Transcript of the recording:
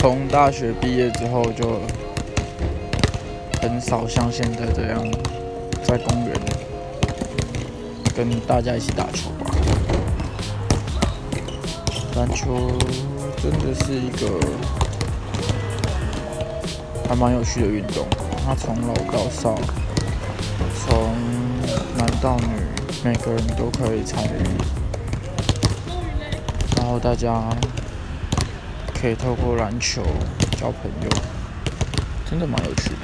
从大学毕业之后就很少像现在这样在公园跟大家一起打球吧。篮球真的是一个还蛮有趣的运动，它从老到少，从男到女，每个人都可以参与，然后大家可以透过篮球交朋友，真的蛮有趣的。